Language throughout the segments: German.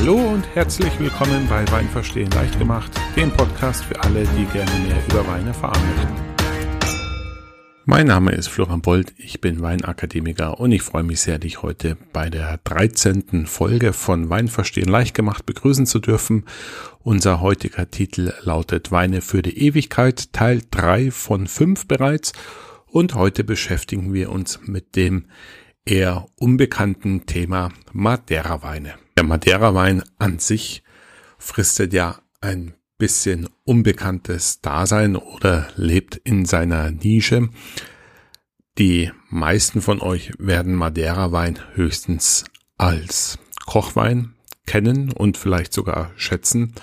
Hallo und herzlich willkommen bei Wein verstehen leicht gemacht, dem Podcast für alle, die gerne mehr über Wein erfahren möchten. Mein Name ist Florian Bold, ich bin Weinakademiker und ich freue mich sehr, dich heute bei der 13. Folge von Wein verstehen leicht gemacht begrüßen zu dürfen. Unser heutiger Titel lautet Weine für die Ewigkeit, Teil 3 von 5 bereits und heute beschäftigen wir uns mit dem eher unbekannten Thema Madeira-Weine. Der Madeira-Wein an sich fristet ja ein bisschen unbekanntes Dasein oder lebt in seiner Nische. Die meisten von euch werden Madeira-Wein höchstens als Kochwein kennen und vielleicht sogar schätzen.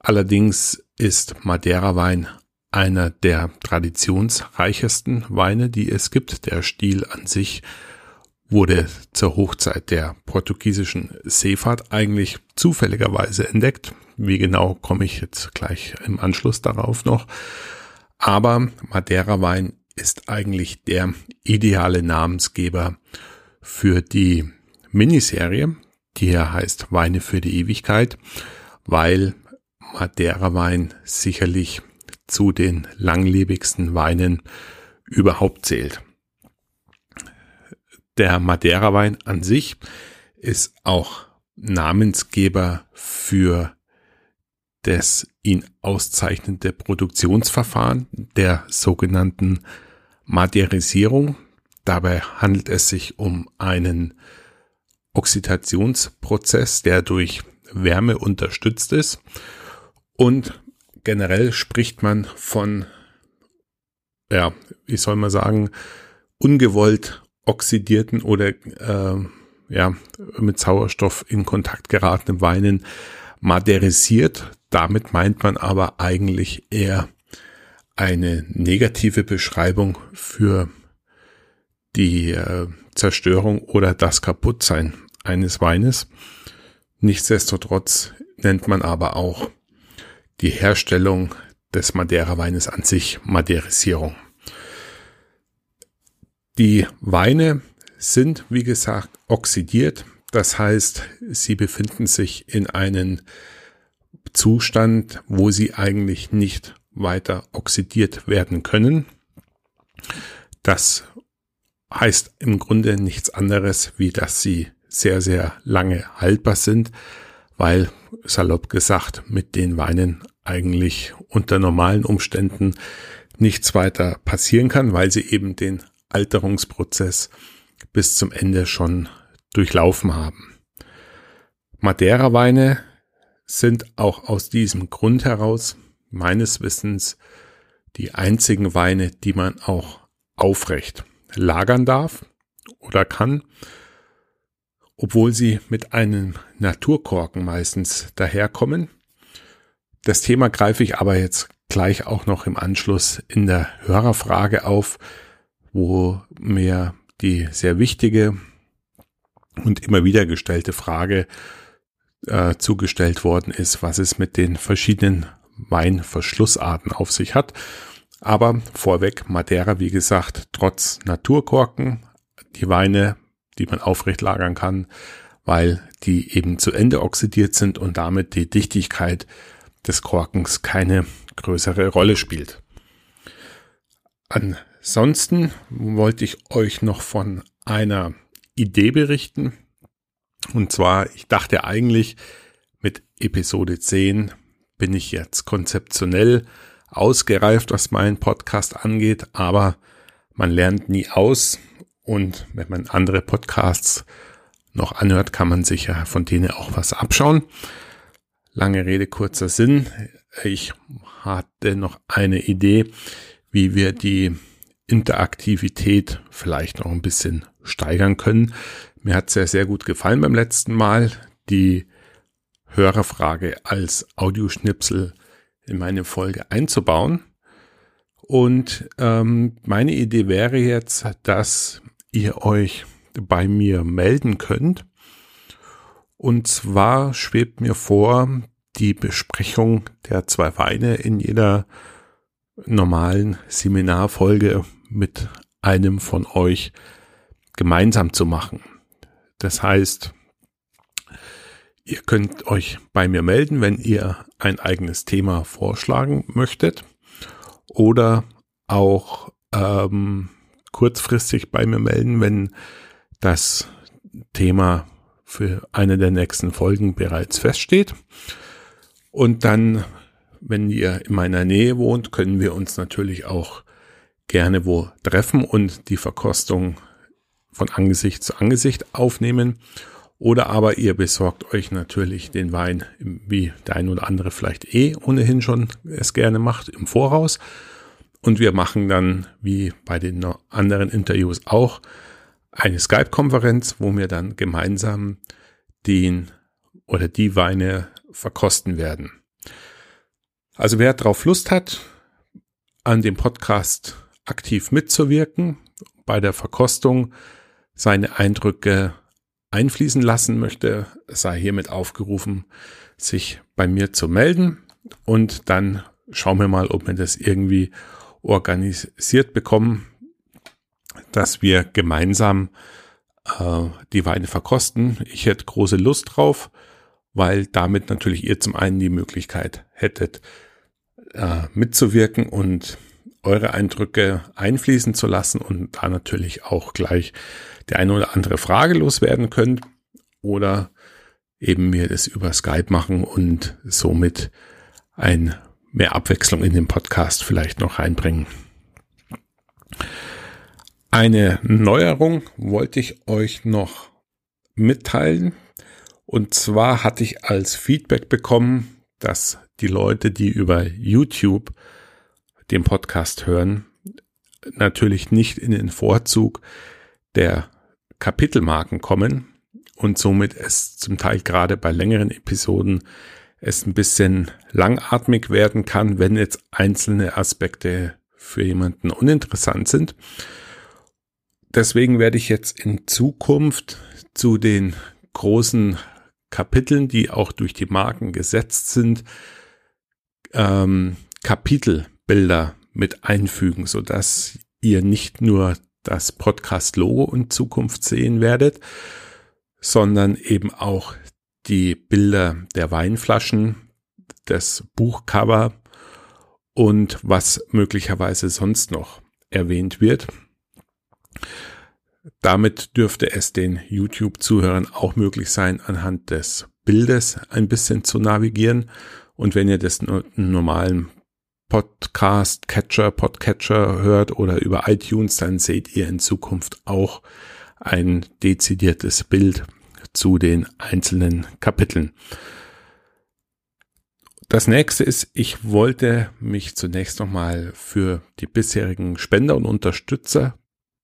Allerdings ist Madeira-Wein einer der traditionsreichesten Weine, die es gibt. Der Stil an sich wurde zur Hochzeit der portugiesischen Seefahrt eigentlich zufälligerweise entdeckt. Wie genau komme ich jetzt gleich im Anschluss darauf noch. Aber Madeira Wein ist eigentlich der ideale Namensgeber für die Miniserie, die hier heißt Weine für die Ewigkeit, weil Madeira Wein sicherlich zu den langlebigsten Weinen überhaupt zählt. Der Madeira Wein an sich ist auch Namensgeber für das ihn auszeichnende Produktionsverfahren der sogenannten Madeirisierung. Dabei handelt es sich um einen Oxidationsprozess, der durch Wärme unterstützt ist. Und generell spricht man von, ja, wie soll man sagen, ungewollt oxidierten oder äh, ja, mit Sauerstoff in Kontakt geratenen Weinen maderisiert. Damit meint man aber eigentlich eher eine negative Beschreibung für die äh, Zerstörung oder das Kaputtsein eines Weines. Nichtsdestotrotz nennt man aber auch die Herstellung des Madeira-Weines an sich Maderisierung. Die Weine sind, wie gesagt, oxidiert. Das heißt, sie befinden sich in einem Zustand, wo sie eigentlich nicht weiter oxidiert werden können. Das heißt im Grunde nichts anderes, wie dass sie sehr, sehr lange haltbar sind, weil salopp gesagt mit den Weinen eigentlich unter normalen Umständen nichts weiter passieren kann, weil sie eben den Alterungsprozess bis zum Ende schon durchlaufen haben. Madeira-Weine sind auch aus diesem Grund heraus meines Wissens die einzigen Weine, die man auch aufrecht lagern darf oder kann, obwohl sie mit einem Naturkorken meistens daherkommen. Das Thema greife ich aber jetzt gleich auch noch im Anschluss in der Hörerfrage auf, wo mir die sehr wichtige und immer wieder gestellte Frage äh, zugestellt worden ist, was es mit den verschiedenen Weinverschlussarten auf sich hat. Aber vorweg, Madeira, wie gesagt, trotz Naturkorken, die Weine, die man aufrecht lagern kann, weil die eben zu Ende oxidiert sind und damit die Dichtigkeit des Korkens keine größere Rolle spielt. Ansonsten wollte ich euch noch von einer Idee berichten, und zwar, ich dachte eigentlich, mit Episode 10 bin ich jetzt konzeptionell ausgereift, was meinen Podcast angeht, aber man lernt nie aus und wenn man andere Podcasts noch anhört, kann man sich ja von denen auch was abschauen. Lange Rede, kurzer Sinn. Ich hatte noch eine Idee, wie wir die Interaktivität vielleicht noch ein bisschen steigern können. Mir hat es ja sehr gut gefallen beim letzten Mal, die Hörerfrage als Audioschnipsel in meine Folge einzubauen. Und ähm, meine Idee wäre jetzt, dass ihr euch bei mir melden könnt. Und zwar schwebt mir vor, die Besprechung der zwei Weine in jeder normalen Seminarfolge mit einem von euch gemeinsam zu machen. Das heißt, ihr könnt euch bei mir melden, wenn ihr ein eigenes Thema vorschlagen möchtet oder auch ähm, kurzfristig bei mir melden, wenn das Thema für eine der nächsten Folgen bereits feststeht. Und dann, wenn ihr in meiner Nähe wohnt, können wir uns natürlich auch gerne wo treffen und die Verkostung von Angesicht zu Angesicht aufnehmen. Oder aber ihr besorgt euch natürlich den Wein, wie der ein oder andere vielleicht eh ohnehin schon es gerne macht, im Voraus. Und wir machen dann, wie bei den anderen Interviews auch, eine Skype-Konferenz, wo wir dann gemeinsam den oder die Weine verkosten werden. Also wer darauf Lust hat, an dem Podcast aktiv mitzuwirken, bei der Verkostung seine Eindrücke einfließen lassen möchte, sei hiermit aufgerufen, sich bei mir zu melden und dann schauen wir mal, ob wir das irgendwie organisiert bekommen, dass wir gemeinsam äh, die Weine verkosten. Ich hätte große Lust drauf, weil damit natürlich ihr zum einen die Möglichkeit hättet, äh, mitzuwirken und eure Eindrücke einfließen zu lassen und da natürlich auch gleich die eine oder andere Frage loswerden könnt oder eben mir das über Skype machen und somit ein mehr Abwechslung in den Podcast vielleicht noch reinbringen. Eine Neuerung wollte ich euch noch mitteilen. Und zwar hatte ich als Feedback bekommen, dass die Leute, die über YouTube den Podcast hören, natürlich nicht in den Vorzug der Kapitelmarken kommen und somit es zum Teil gerade bei längeren Episoden es ein bisschen langatmig werden kann, wenn jetzt einzelne Aspekte für jemanden uninteressant sind. Deswegen werde ich jetzt in Zukunft zu den großen Kapiteln, die auch durch die Marken gesetzt sind, ähm, Kapitelbilder mit einfügen, so dass ihr nicht nur das Podcast-Logo in Zukunft sehen werdet, sondern eben auch die Bilder der Weinflaschen, das Buchcover und was möglicherweise sonst noch erwähnt wird. Damit dürfte es den YouTube-Zuhörern auch möglich sein, anhand des Bildes ein bisschen zu navigieren. Und wenn ihr das normalen Podcast Catcher, Podcatcher hört oder über iTunes, dann seht ihr in Zukunft auch ein dezidiertes Bild zu den einzelnen Kapiteln. Das nächste ist, ich wollte mich zunächst nochmal für die bisherigen Spender und Unterstützer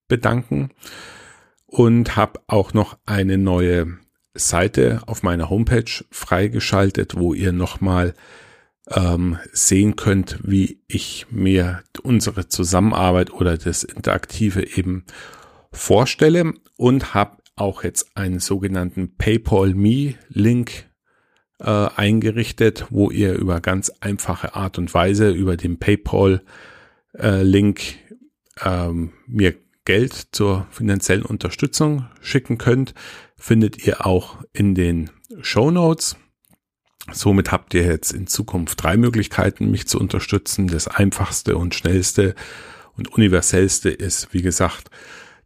bedanken und habe auch noch eine neue Seite auf meiner Homepage freigeschaltet, wo ihr nochmal ähm, sehen könnt, wie ich mir unsere Zusammenarbeit oder das Interaktive eben vorstelle und habe auch jetzt einen sogenannten PayPal Me Link äh, eingerichtet, wo ihr über ganz einfache Art und Weise über den PayPal äh, Link ähm, mir Geld zur finanziellen Unterstützung schicken könnt, findet ihr auch in den Show Notes. Somit habt ihr jetzt in Zukunft drei Möglichkeiten, mich zu unterstützen. Das einfachste und schnellste und universellste ist, wie gesagt,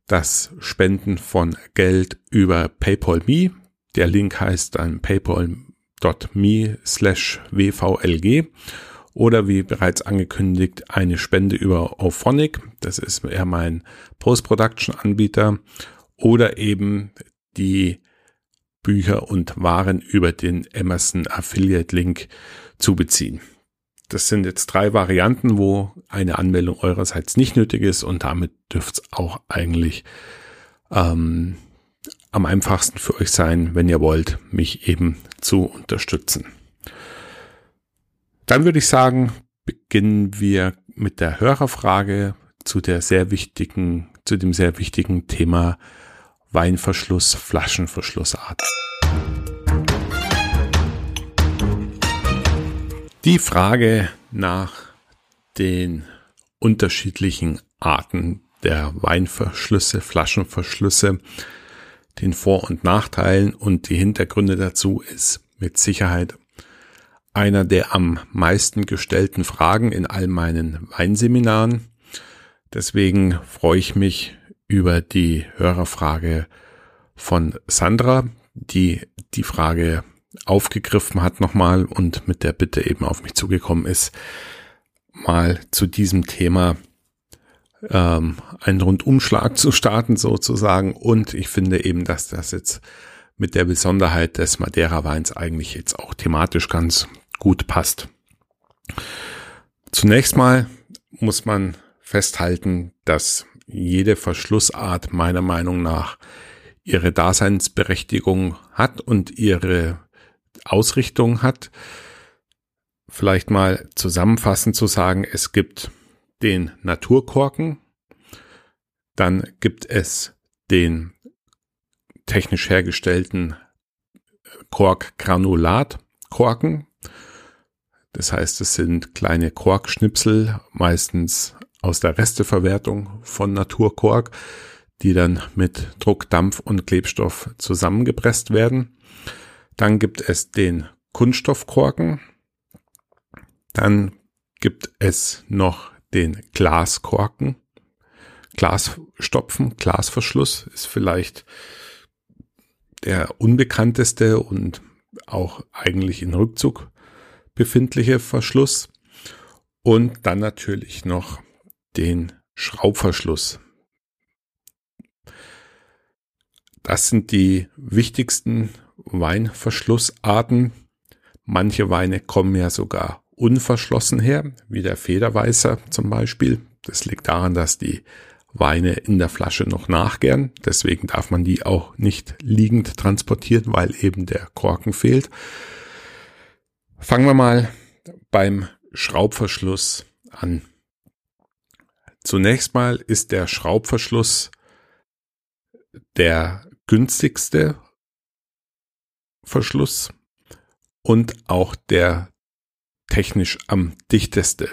das Spenden von Geld über PayPal Me. Der Link heißt dann paypal.me slash wvlg oder wie bereits angekündigt eine Spende über Auphonic. Das ist eher mein Post-Production-Anbieter oder eben die Bücher und Waren über den Amazon Affiliate Link zu beziehen. Das sind jetzt drei Varianten, wo eine Anmeldung eurerseits nicht nötig ist und damit dürfte es auch eigentlich ähm, am einfachsten für euch sein, wenn ihr wollt, mich eben zu unterstützen. Dann würde ich sagen, beginnen wir mit der Hörerfrage zu der sehr wichtigen, zu dem sehr wichtigen Thema Weinverschluss, Flaschenverschlussart. Die Frage nach den unterschiedlichen Arten der Weinverschlüsse, Flaschenverschlüsse, den Vor- und Nachteilen und die Hintergründe dazu ist mit Sicherheit einer der am meisten gestellten Fragen in all meinen Weinseminaren. Deswegen freue ich mich über die Hörerfrage von Sandra, die die Frage aufgegriffen hat nochmal und mit der Bitte eben auf mich zugekommen ist, mal zu diesem Thema ähm, einen Rundumschlag zu starten sozusagen. Und ich finde eben, dass das jetzt mit der Besonderheit des Madeira-Weins eigentlich jetzt auch thematisch ganz gut passt. Zunächst mal muss man festhalten, dass jede Verschlussart meiner Meinung nach ihre Daseinsberechtigung hat und ihre Ausrichtung hat. Vielleicht mal zusammenfassend zu sagen, es gibt den Naturkorken, dann gibt es den technisch hergestellten Korkgranulatkorken. Das heißt, es sind kleine Korkschnipsel, meistens aus der Resteverwertung von Naturkork, die dann mit Druck, Dampf und Klebstoff zusammengepresst werden. Dann gibt es den Kunststoffkorken. Dann gibt es noch den Glaskorken. Glasstopfen, Glasverschluss ist vielleicht der unbekannteste und auch eigentlich in Rückzug befindliche Verschluss. Und dann natürlich noch den Schraubverschluss. Das sind die wichtigsten Weinverschlussarten. Manche Weine kommen ja sogar unverschlossen her, wie der Federweißer zum Beispiel. Das liegt daran, dass die Weine in der Flasche noch nachgären. Deswegen darf man die auch nicht liegend transportieren, weil eben der Korken fehlt. Fangen wir mal beim Schraubverschluss an. Zunächst mal ist der Schraubverschluss der günstigste Verschluss und auch der technisch am dichteste.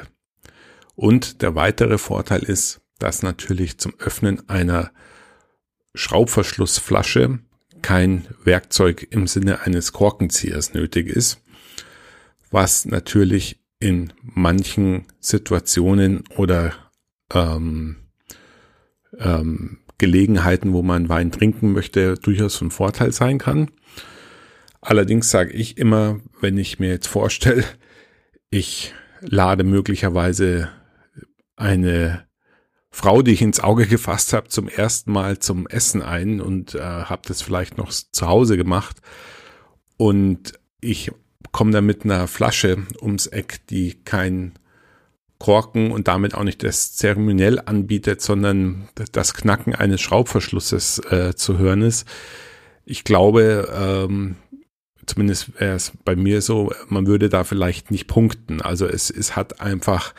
Und der weitere Vorteil ist, dass natürlich zum Öffnen einer Schraubverschlussflasche kein Werkzeug im Sinne eines Korkenziehers nötig ist, was natürlich in manchen Situationen oder ähm, ähm, Gelegenheiten, wo man Wein trinken möchte, durchaus von Vorteil sein kann. Allerdings sage ich immer, wenn ich mir jetzt vorstelle, ich lade möglicherweise eine Frau, die ich ins Auge gefasst habe, zum ersten Mal zum Essen ein und äh, habe das vielleicht noch zu Hause gemacht. Und ich komme da mit einer Flasche ums Eck, die kein Korken und damit auch nicht das zeremoniell anbietet, sondern das Knacken eines Schraubverschlusses äh, zu hören ist. Ich glaube, ähm, zumindest wäre es bei mir so, man würde da vielleicht nicht punkten. Also es, es hat einfach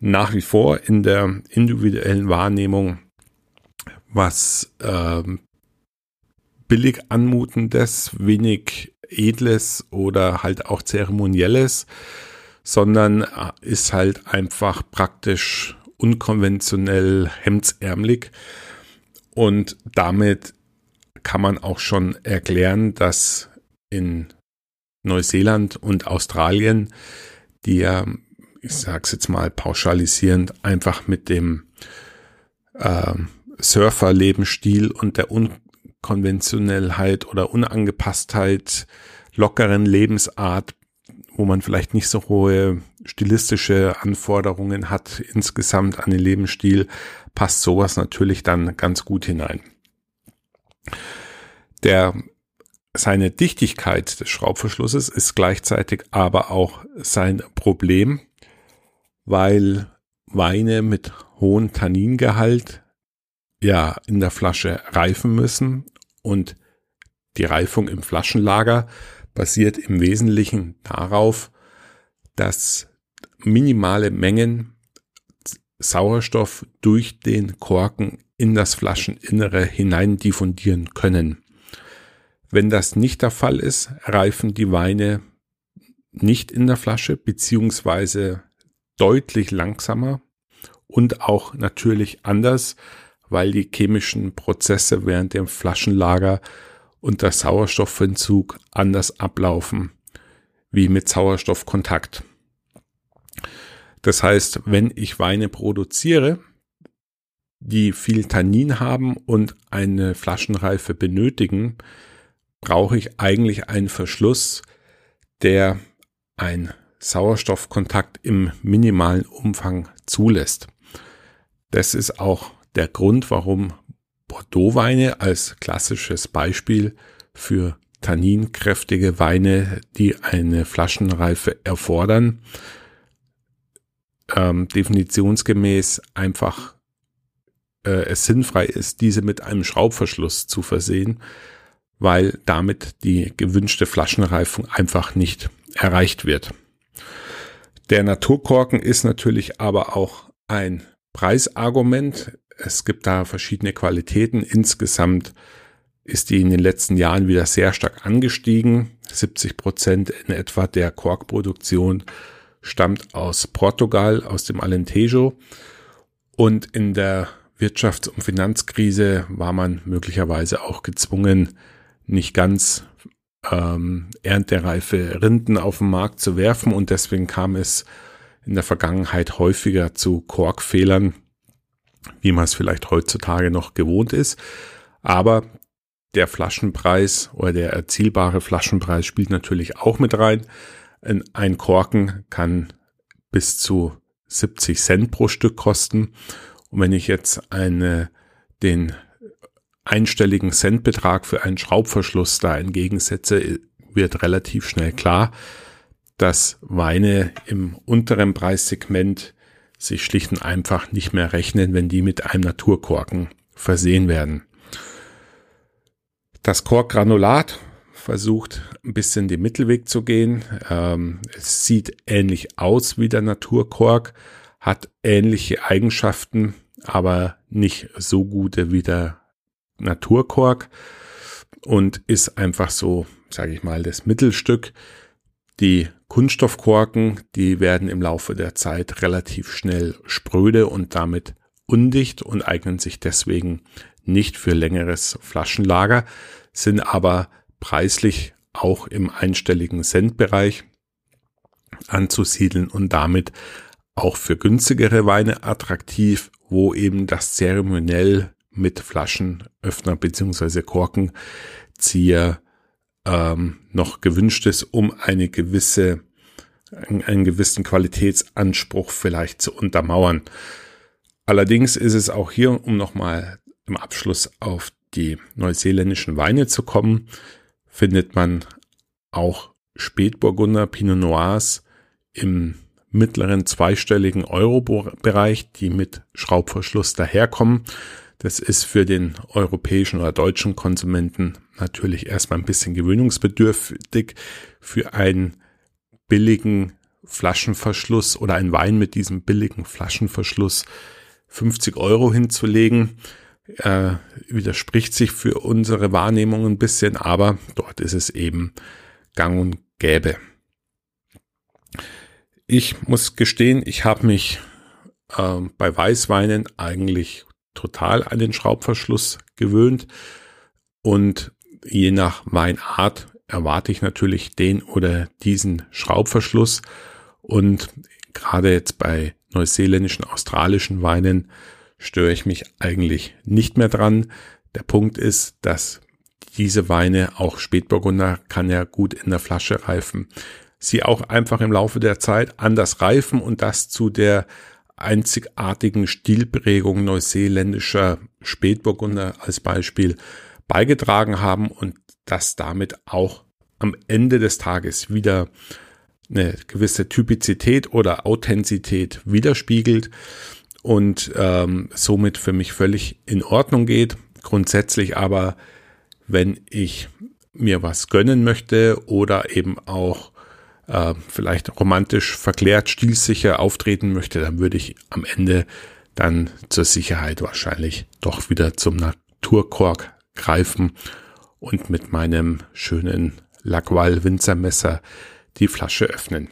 nach wie vor in der individuellen Wahrnehmung was ähm, billig anmutendes, wenig edles oder halt auch zeremonielles, sondern äh, ist halt einfach praktisch unkonventionell hemdsärmlich und damit kann man auch schon erklären, dass in Neuseeland und Australien, die ja ich sag's jetzt mal pauschalisierend, einfach mit dem äh, Surfer-Lebensstil und der Unkonventionellheit oder Unangepasstheit, lockeren Lebensart, wo man vielleicht nicht so hohe stilistische Anforderungen hat insgesamt an den Lebensstil, passt sowas natürlich dann ganz gut hinein. Der seine Dichtigkeit des Schraubverschlusses ist gleichzeitig aber auch sein Problem, weil Weine mit hohem Tanningehalt ja in der Flasche reifen müssen und die Reifung im Flaschenlager basiert im Wesentlichen darauf, dass minimale Mengen Sauerstoff durch den Korken in das Flascheninnere hinein diffundieren können. Wenn das nicht der Fall ist, reifen die Weine nicht in der Flasche beziehungsweise deutlich langsamer und auch natürlich anders, weil die chemischen Prozesse während dem Flaschenlager und der Sauerstoffentzug anders ablaufen wie mit Sauerstoffkontakt. Das heißt, wenn ich Weine produziere, die viel Tannin haben und eine Flaschenreife benötigen, brauche ich eigentlich einen Verschluss, der ein Sauerstoffkontakt im minimalen Umfang zulässt. Das ist auch der Grund, warum Bordeaux-Weine als klassisches Beispiel für tanninkräftige Weine, die eine Flaschenreife erfordern, ähm, definitionsgemäß einfach äh, es sinnfrei ist, diese mit einem Schraubverschluss zu versehen, weil damit die gewünschte Flaschenreifung einfach nicht erreicht wird. Der Naturkorken ist natürlich aber auch ein Preisargument. Es gibt da verschiedene Qualitäten. Insgesamt ist die in den letzten Jahren wieder sehr stark angestiegen. 70 Prozent in etwa der Korkproduktion stammt aus Portugal, aus dem Alentejo. Und in der Wirtschafts- und Finanzkrise war man möglicherweise auch gezwungen, nicht ganz ähm, erntereife Rinden auf den Markt zu werfen und deswegen kam es in der Vergangenheit häufiger zu Korkfehlern, wie man es vielleicht heutzutage noch gewohnt ist. Aber der Flaschenpreis oder der erzielbare Flaschenpreis spielt natürlich auch mit rein. Ein Korken kann bis zu 70 Cent pro Stück kosten. Und wenn ich jetzt eine, den einstelligen Centbetrag für einen Schraubverschluss da entgegensetze, wird relativ schnell klar, dass Weine im unteren Preissegment sich schlicht und einfach nicht mehr rechnen, wenn die mit einem Naturkorken versehen werden. Das Korkgranulat versucht ein bisschen den Mittelweg zu gehen. Ähm, es sieht ähnlich aus wie der Naturkork, hat ähnliche Eigenschaften, aber nicht so gute wie der Naturkork und ist einfach so, sage ich mal, das Mittelstück. Die Kunststoffkorken, die werden im Laufe der Zeit relativ schnell spröde und damit undicht und eignen sich deswegen nicht für längeres Flaschenlager, sind aber preislich auch im einstelligen Centbereich anzusiedeln und damit auch für günstigere Weine attraktiv, wo eben das zeremoniell mit Flaschenöffner beziehungsweise Korkenzieher ähm, noch gewünscht ist, um eine gewisse, einen gewissen Qualitätsanspruch vielleicht zu untermauern. Allerdings ist es auch hier, um nochmal im Abschluss auf die neuseeländischen Weine zu kommen, findet man auch Spätburgunder Pinot Noirs im mittleren zweistelligen Euro-Bereich, die mit Schraubverschluss daherkommen. Das ist für den europäischen oder deutschen Konsumenten natürlich erstmal ein bisschen gewöhnungsbedürftig. Für einen billigen Flaschenverschluss oder einen Wein mit diesem billigen Flaschenverschluss 50 Euro hinzulegen, äh, widerspricht sich für unsere Wahrnehmung ein bisschen, aber dort ist es eben gang und gäbe. Ich muss gestehen, ich habe mich äh, bei Weißweinen eigentlich total an den Schraubverschluss gewöhnt und je nach Weinart erwarte ich natürlich den oder diesen Schraubverschluss. Und gerade jetzt bei neuseeländischen, australischen Weinen störe ich mich eigentlich nicht mehr dran. Der Punkt ist, dass diese Weine, auch Spätburgunder, kann ja gut in der Flasche reifen, sie auch einfach im Laufe der Zeit anders reifen und das zu der einzigartigen Stilprägung neuseeländischer Spätburgunder als Beispiel beigetragen haben und das damit auch am Ende des Tages wieder eine gewisse Typizität oder Authentizität widerspiegelt und ähm, somit für mich völlig in Ordnung geht. Grundsätzlich aber, wenn ich mir was gönnen möchte oder eben auch äh, vielleicht romantisch verklärt, stilsicher auftreten möchte, dann würde ich am Ende dann zur Sicherheit wahrscheinlich doch wieder zum Naturkork greifen und mit meinem schönen Lackwall Winzermesser die Flasche öffnen.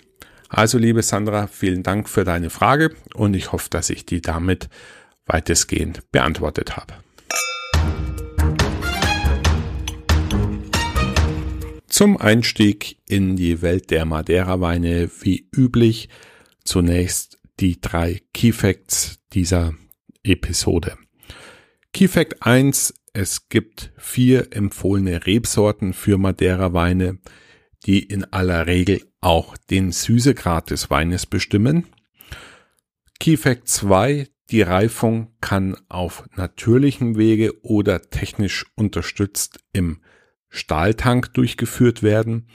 Also liebe Sandra, vielen Dank für deine Frage und ich hoffe, dass ich die damit weitestgehend beantwortet habe. Zum Einstieg in die Welt der Madeira-Weine wie üblich zunächst die drei Key Facts dieser Episode. Key Fact 1, es gibt vier empfohlene Rebsorten für Madeira-Weine, die in aller Regel auch den Süßegrad des Weines bestimmen. Key Fact 2, die Reifung kann auf natürlichem Wege oder technisch unterstützt im Stahltank durchgeführt werden.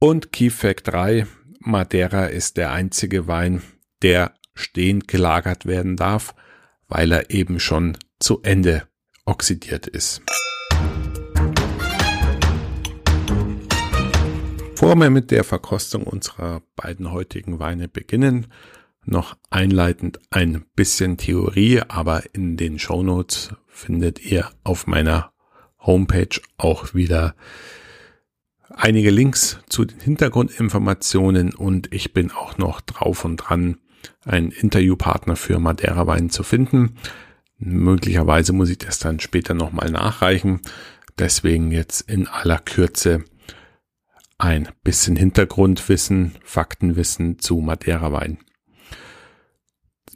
Und Key Fact 3, Madeira ist der einzige Wein, der stehend gelagert werden darf, weil er eben schon zu Ende oxidiert ist. Bevor wir mit der Verkostung unserer beiden heutigen Weine beginnen, noch einleitend ein bisschen Theorie, aber in den Shownotes findet ihr auf meiner Homepage auch wieder einige Links zu den Hintergrundinformationen und ich bin auch noch drauf und dran, einen Interviewpartner für Madeira Wein zu finden. Möglicherweise muss ich das dann später nochmal nachreichen. Deswegen jetzt in aller Kürze ein bisschen Hintergrundwissen, Faktenwissen zu Madeira Wein.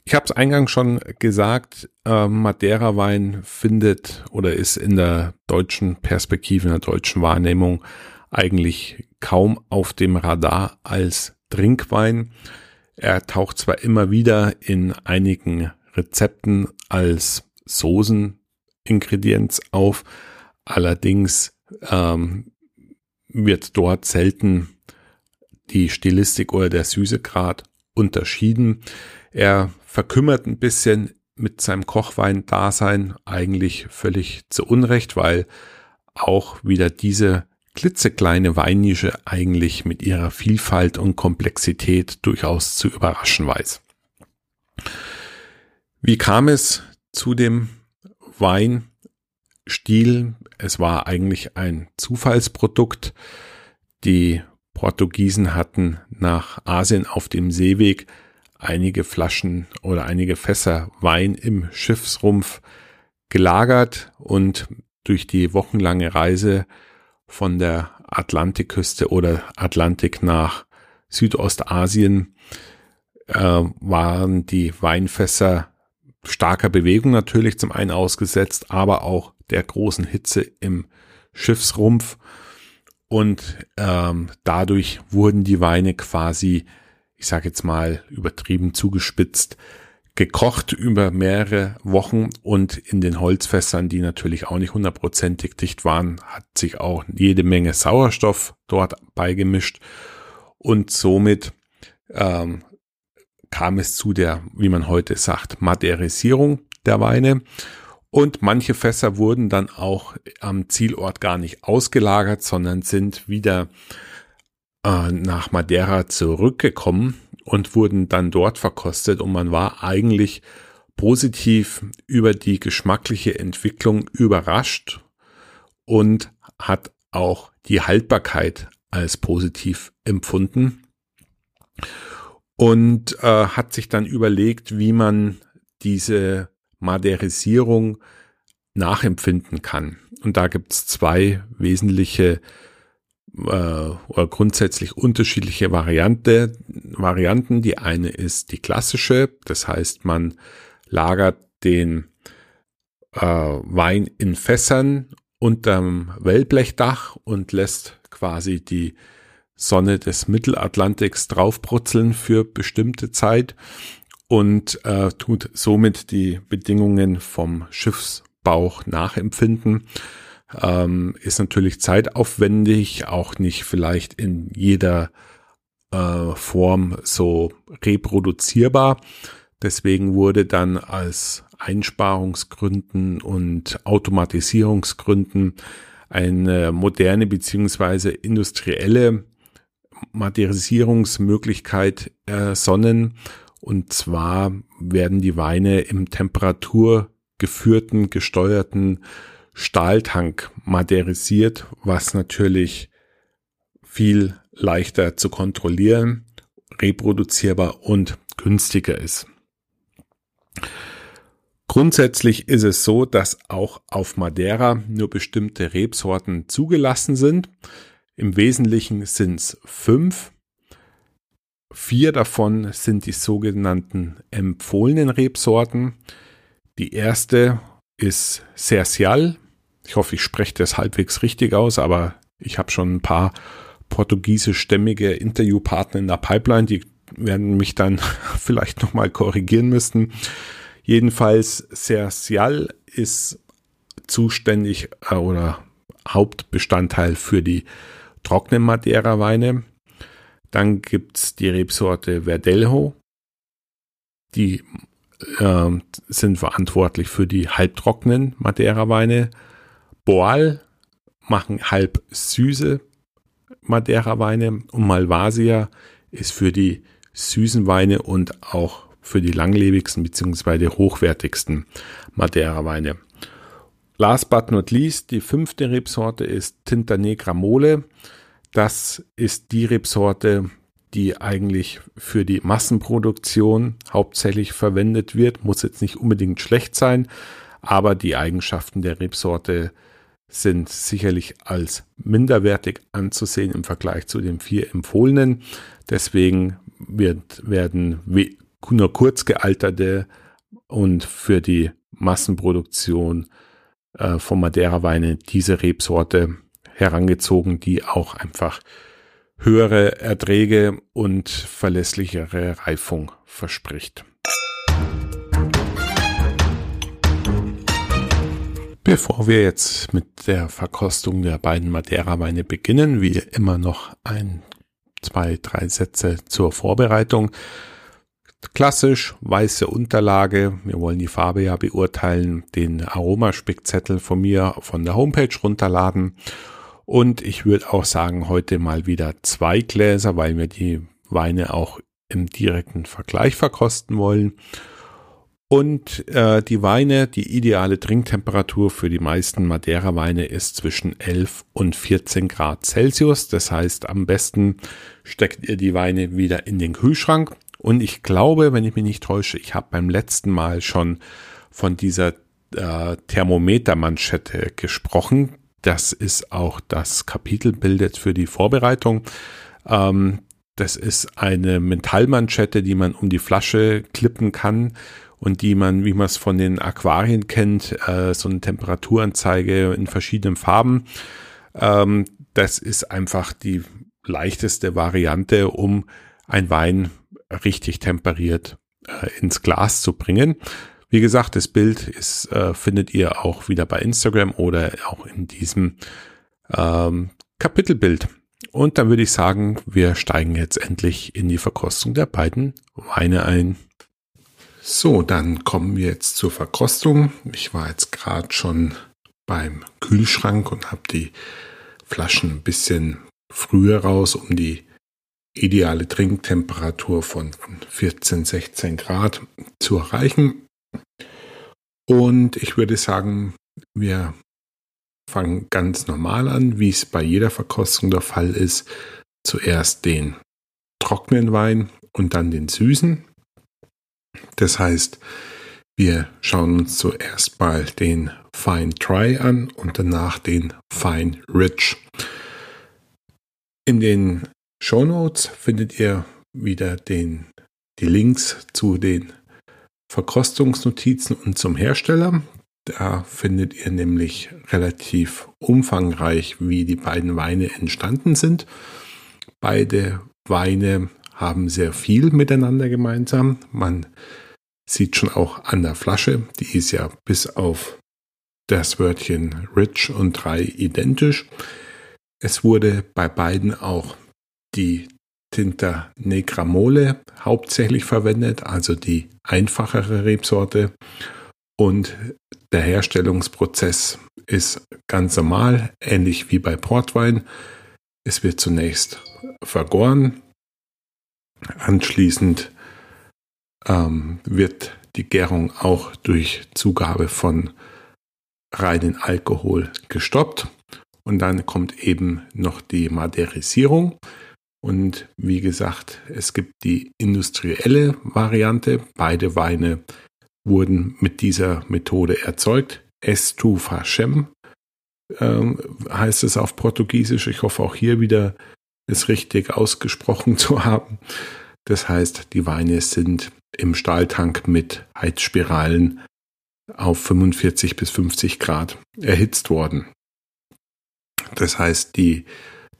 Ich habe es eingangs schon gesagt, äh, Madeira Wein findet oder ist in der deutschen Perspektive, in der deutschen Wahrnehmung eigentlich kaum auf dem Radar als Trinkwein. Er taucht zwar immer wieder in einigen Rezepten als Soßeningredienz auf, allerdings ähm, wird dort selten die Stilistik oder der Süßegrad unterschieden. Er verkümmert ein bisschen mit seinem Kochwein-Dasein eigentlich völlig zu Unrecht, weil auch wieder diese klitzekleine Weinnische eigentlich mit ihrer Vielfalt und Komplexität durchaus zu überraschen weiß. Wie kam es zu dem Weinstil? Es war eigentlich ein Zufallsprodukt. Die Portugiesen hatten nach Asien auf dem Seeweg einige Flaschen oder einige Fässer Wein im Schiffsrumpf gelagert und durch die wochenlange Reise von der Atlantikküste oder Atlantik nach Südostasien äh, waren die Weinfässer starker Bewegung natürlich zum einen ausgesetzt, aber auch der großen Hitze im Schiffsrumpf. Und ähm, dadurch wurden die Weine quasi, ich sage jetzt mal übertrieben zugespitzt, gekocht über mehrere Wochen und in den Holzfässern, die natürlich auch nicht hundertprozentig dicht waren, hat sich auch jede Menge Sauerstoff dort beigemischt. Und somit ähm, kam es zu der, wie man heute sagt, Maderisierung der Weine. Und manche Fässer wurden dann auch am Zielort gar nicht ausgelagert, sondern sind wieder äh, nach Madeira zurückgekommen und wurden dann dort verkostet und man war eigentlich positiv über die geschmackliche Entwicklung überrascht und hat auch die Haltbarkeit als positiv empfunden und äh, hat sich dann überlegt, wie man diese Maderisierung nachempfinden kann. Und da gibt es zwei wesentliche äh, oder grundsätzlich unterschiedliche Variante, Varianten. Die eine ist die klassische, das heißt, man lagert den äh, Wein in Fässern unterm Wellblechdach und lässt quasi die Sonne des Mittelatlantiks draufbrutzeln für bestimmte Zeit und äh, tut somit die Bedingungen vom Schiffsbauch nachempfinden ähm, ist natürlich zeitaufwendig, auch nicht vielleicht in jeder äh, Form so reproduzierbar. Deswegen wurde dann als Einsparungsgründen und Automatisierungsgründen eine moderne beziehungsweise industrielle Materialisierungsmöglichkeit ersonnen. Und zwar werden die Weine im temperaturgeführten, gesteuerten Stahltank maderisiert, was natürlich viel leichter zu kontrollieren, reproduzierbar und günstiger ist. Grundsätzlich ist es so, dass auch auf Madeira nur bestimmte Rebsorten zugelassen sind. Im Wesentlichen sind es fünf. Vier davon sind die sogenannten empfohlenen Rebsorten. Die erste ist Cercial. Ich hoffe, ich spreche das halbwegs richtig aus, aber ich habe schon ein paar portugiesischstämmige Interviewpartner in der Pipeline, die werden mich dann vielleicht nochmal korrigieren müssen. Jedenfalls Cercial ist zuständig äh, oder Hauptbestandteil für die trockenen Madeira-Weine. Dann gibt es die Rebsorte Verdelho. Die äh, sind verantwortlich für die halbtrockenen Madeira-Weine. Boal machen halb süße Madeira-Weine und Malvasia ist für die süßen Weine und auch für die langlebigsten bzw. hochwertigsten Madeira-Weine. Last but not least, die fünfte Rebsorte ist Tinta Negra Mole. Das ist die Rebsorte, die eigentlich für die Massenproduktion hauptsächlich verwendet wird. Muss jetzt nicht unbedingt schlecht sein, aber die Eigenschaften der Rebsorte sind sicherlich als minderwertig anzusehen im Vergleich zu den vier empfohlenen. Deswegen wird, werden nur kurz gealterte und für die Massenproduktion äh, von Madeira-Weine diese Rebsorte herangezogen, die auch einfach höhere Erträge und verlässlichere Reifung verspricht. Bevor wir jetzt mit der Verkostung der beiden Madeira-Weine beginnen, wie immer noch ein, zwei, drei Sätze zur Vorbereitung. Klassisch weiße Unterlage. Wir wollen die Farbe ja beurteilen. Den Aromaspickzettel von mir von der Homepage runterladen. Und ich würde auch sagen, heute mal wieder zwei Gläser, weil wir die Weine auch im direkten Vergleich verkosten wollen. Und äh, die Weine, die ideale Trinktemperatur für die meisten Madeira-Weine ist zwischen 11 und 14 Grad Celsius. Das heißt, am besten steckt ihr die Weine wieder in den Kühlschrank. Und ich glaube, wenn ich mich nicht täusche, ich habe beim letzten Mal schon von dieser äh, Thermometermanschette gesprochen. Das ist auch das Kapitelbild für die Vorbereitung. Ähm, das ist eine Metallmanschette, die man um die Flasche klippen kann und die man, wie man es von den Aquarien kennt, äh, so eine Temperaturanzeige in verschiedenen Farben. Ähm, das ist einfach die leichteste Variante, um ein Wein richtig temperiert äh, ins Glas zu bringen. Wie gesagt, das Bild ist, äh, findet ihr auch wieder bei Instagram oder auch in diesem ähm, Kapitelbild. Und dann würde ich sagen, wir steigen jetzt endlich in die Verkostung der beiden Weine ein. So, dann kommen wir jetzt zur Verkostung. Ich war jetzt gerade schon beim Kühlschrank und habe die Flaschen ein bisschen früher raus, um die ideale Trinktemperatur von 14, 16 Grad zu erreichen. Und ich würde sagen, wir fangen ganz normal an, wie es bei jeder Verkostung der Fall ist. Zuerst den trockenen Wein und dann den süßen. Das heißt, wir schauen uns zuerst mal den Fine Dry an und danach den Fine Rich. In den Show Notes findet ihr wieder den, die Links zu den Verkostungsnotizen und zum Hersteller. Da findet ihr nämlich relativ umfangreich, wie die beiden Weine entstanden sind. Beide Weine haben sehr viel miteinander gemeinsam. Man sieht schon auch an der Flasche, die ist ja bis auf das Wörtchen Rich und 3 identisch. Es wurde bei beiden auch die Tinta Negra Mole hauptsächlich verwendet, also die einfachere Rebsorte. Und der Herstellungsprozess ist ganz normal, ähnlich wie bei Portwein. Es wird zunächst vergoren, Anschließend ähm, wird die Gärung auch durch Zugabe von reinen Alkohol gestoppt. Und dann kommt eben noch die Maderisierung. Und wie gesagt, es gibt die industrielle Variante. Beide Weine wurden mit dieser Methode erzeugt. Estufachem ähm, heißt es auf Portugiesisch. Ich hoffe auch hier wieder es richtig ausgesprochen zu haben. Das heißt, die Weine sind im Stahltank mit Heizspiralen auf 45 bis 50 Grad erhitzt worden. Das heißt, die,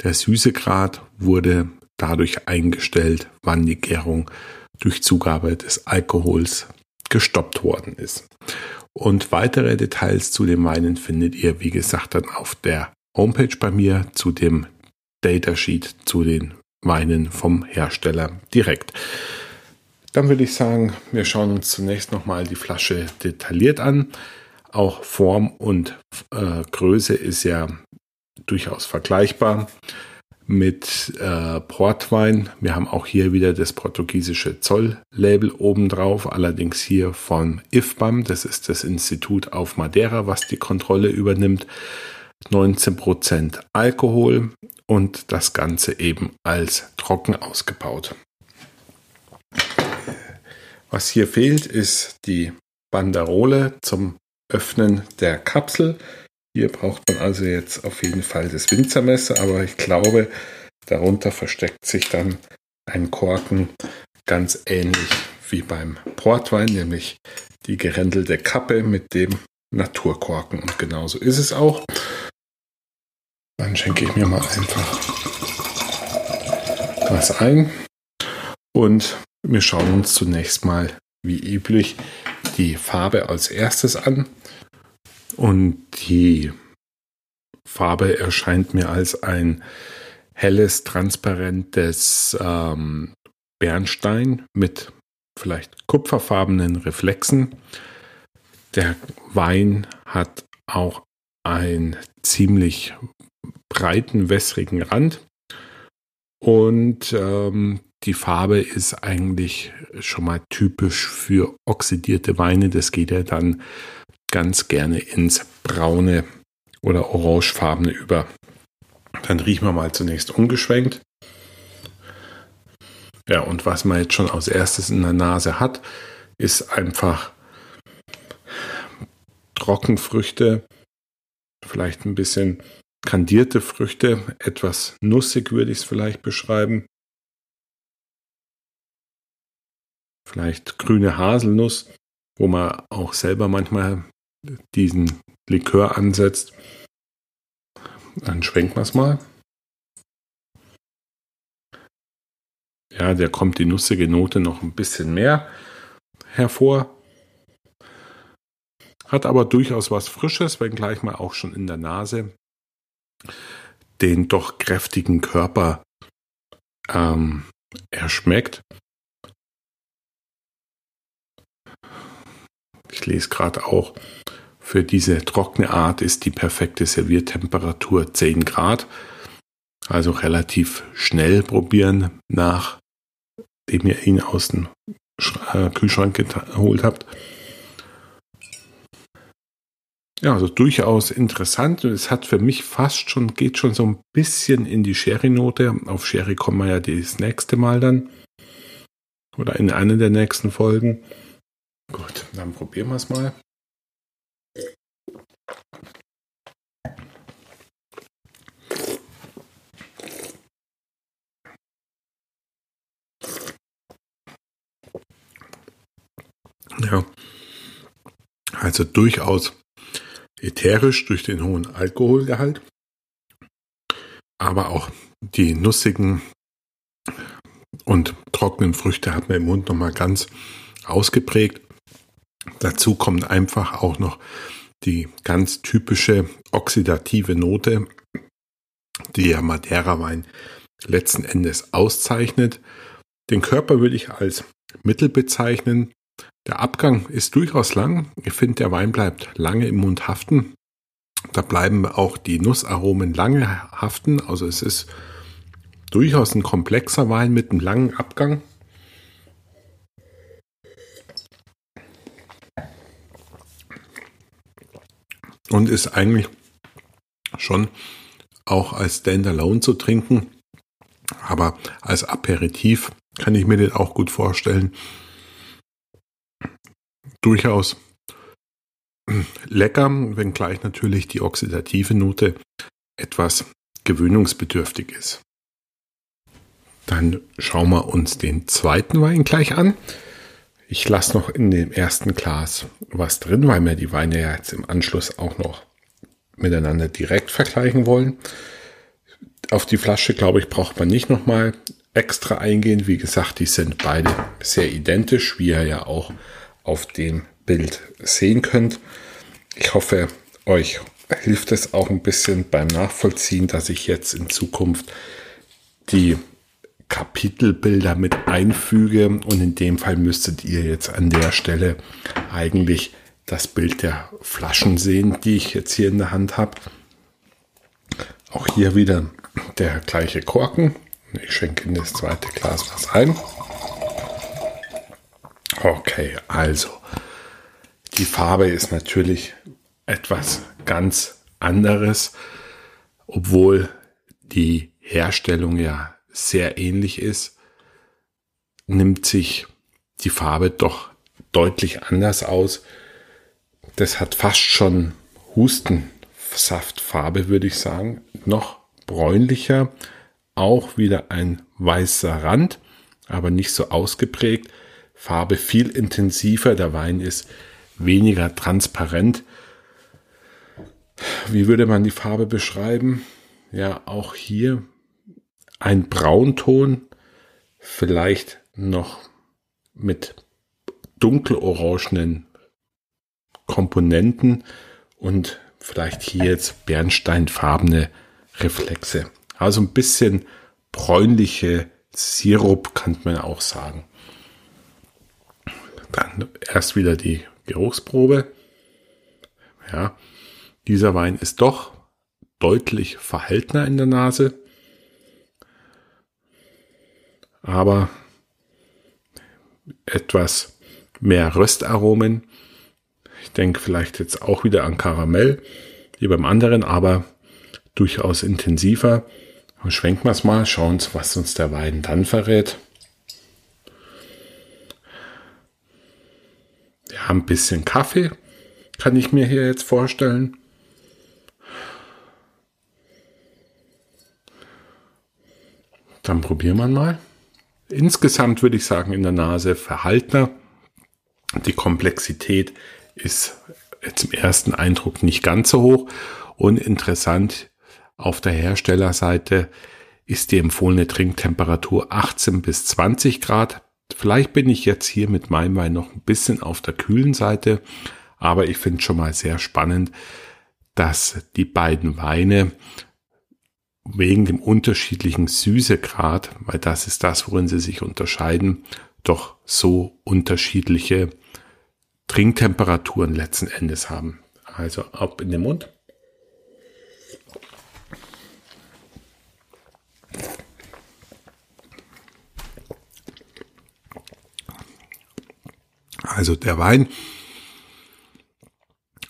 der Süßegrad wurde dadurch eingestellt, wann die Gärung durch Zugabe des Alkohols gestoppt worden ist. Und weitere Details zu den Weinen findet ihr, wie gesagt, dann auf der Homepage bei mir zu dem Datasheet zu den Weinen vom Hersteller direkt. Dann würde ich sagen, wir schauen uns zunächst nochmal die Flasche detailliert an. Auch Form und äh, Größe ist ja durchaus vergleichbar mit äh, Portwein. Wir haben auch hier wieder das portugiesische Zolllabel obendrauf, allerdings hier von IFBAM, das ist das Institut auf Madeira, was die Kontrolle übernimmt. 19% Alkohol und das Ganze eben als trocken ausgebaut. Was hier fehlt, ist die Banderole zum Öffnen der Kapsel. Hier braucht man also jetzt auf jeden Fall das Winzermesser, aber ich glaube, darunter versteckt sich dann ein Korken ganz ähnlich wie beim Portwein, nämlich die gerändelte Kappe mit dem Naturkorken. Und genauso ist es auch. Dann schenke ich mir mal einfach was ein und wir schauen uns zunächst mal wie üblich die Farbe als erstes an. Und die Farbe erscheint mir als ein helles, transparentes ähm, Bernstein mit vielleicht kupferfarbenen Reflexen. Der Wein hat auch einen ziemlich breiten, wässrigen Rand. Und ähm, die Farbe ist eigentlich schon mal typisch für oxidierte Weine. Das geht ja dann ganz gerne ins braune oder orangefarbene über. Dann riechen wir mal zunächst umgeschwenkt. Ja, und was man jetzt schon als erstes in der Nase hat, ist einfach Trockenfrüchte, vielleicht ein bisschen kandierte Früchte, etwas nussig würde ich es vielleicht beschreiben. Vielleicht grüne Haselnuss, wo man auch selber manchmal diesen Likör ansetzt. Dann schwenken wir es mal. Ja, der kommt die nussige Note noch ein bisschen mehr hervor. Hat aber durchaus was Frisches, wenngleich mal auch schon in der Nase den doch kräftigen Körper ähm, erschmeckt. Ich lese gerade auch, für diese trockene Art ist die perfekte Serviertemperatur 10 Grad. Also relativ schnell probieren, nachdem ihr ihn aus dem äh, Kühlschrank geholt habt. Ja, also durchaus interessant. Es hat für mich fast schon, geht schon so ein bisschen in die Sherry-Note. Auf Sherry kommen wir ja das nächste Mal dann. Oder in einer der nächsten Folgen. Gut, dann probieren wir es mal. Ja, also durchaus ätherisch durch den hohen Alkoholgehalt, aber auch die nussigen und trockenen Früchte hat man im Mund nochmal ganz ausgeprägt. Dazu kommt einfach auch noch die ganz typische oxidative Note, die der Madeira-Wein letzten Endes auszeichnet. Den Körper würde ich als mittel bezeichnen. Der Abgang ist durchaus lang. Ich finde, der Wein bleibt lange im Mund haften. Da bleiben auch die Nussaromen lange haften. Also es ist durchaus ein komplexer Wein mit einem langen Abgang. Und ist eigentlich schon auch als Standalone zu trinken. Aber als Aperitif kann ich mir den auch gut vorstellen durchaus lecker, wenngleich natürlich die oxidative Note etwas gewöhnungsbedürftig ist. Dann schauen wir uns den zweiten Wein gleich an. Ich lasse noch in dem ersten Glas was drin, weil wir die Weine ja jetzt im Anschluss auch noch miteinander direkt vergleichen wollen. Auf die Flasche, glaube ich, braucht man nicht nochmal extra eingehen. Wie gesagt, die sind beide sehr identisch, wie ihr ja auch auf dem Bild sehen könnt. Ich hoffe, euch hilft es auch ein bisschen beim Nachvollziehen, dass ich jetzt in Zukunft die Kapitelbilder mit einfüge und in dem Fall müsstet ihr jetzt an der Stelle eigentlich das Bild der Flaschen sehen, die ich jetzt hier in der Hand habe. Auch hier wieder der gleiche Korken. Ich schenke in das zweite Glas was ein. Okay, also die Farbe ist natürlich etwas ganz anderes, obwohl die Herstellung ja sehr ähnlich ist, nimmt sich die Farbe doch deutlich anders aus. Das hat fast schon Hustensaftfarbe, würde ich sagen. Noch bräunlicher, auch wieder ein weißer Rand, aber nicht so ausgeprägt. Farbe viel intensiver, der Wein ist weniger transparent. Wie würde man die Farbe beschreiben? Ja, auch hier ein Braunton, vielleicht noch mit dunkelorangenen Komponenten und vielleicht hier jetzt bernsteinfarbene Reflexe. Also ein bisschen bräunliche Sirup kann man auch sagen. Dann erst wieder die Geruchsprobe. Ja, dieser Wein ist doch deutlich verhaltener in der Nase. Aber etwas mehr Röstaromen. Ich denke vielleicht jetzt auch wieder an Karamell, wie beim anderen, aber durchaus intensiver. Und schwenken wir es mal, schauen was uns der Wein dann verrät. Wir haben ein bisschen Kaffee, kann ich mir hier jetzt vorstellen. Dann probieren wir mal. Insgesamt würde ich sagen, in der Nase verhaltener. Die Komplexität ist im ersten Eindruck nicht ganz so hoch. Und interessant, auf der Herstellerseite ist die empfohlene Trinktemperatur 18 bis 20 Grad. Vielleicht bin ich jetzt hier mit meinem Wein noch ein bisschen auf der kühlen Seite, aber ich finde schon mal sehr spannend, dass die beiden Weine wegen dem unterschiedlichen Süßegrad, weil das ist das, worin sie sich unterscheiden, doch so unterschiedliche Trinktemperaturen letzten Endes haben. Also ab in den Mund. Also der Wein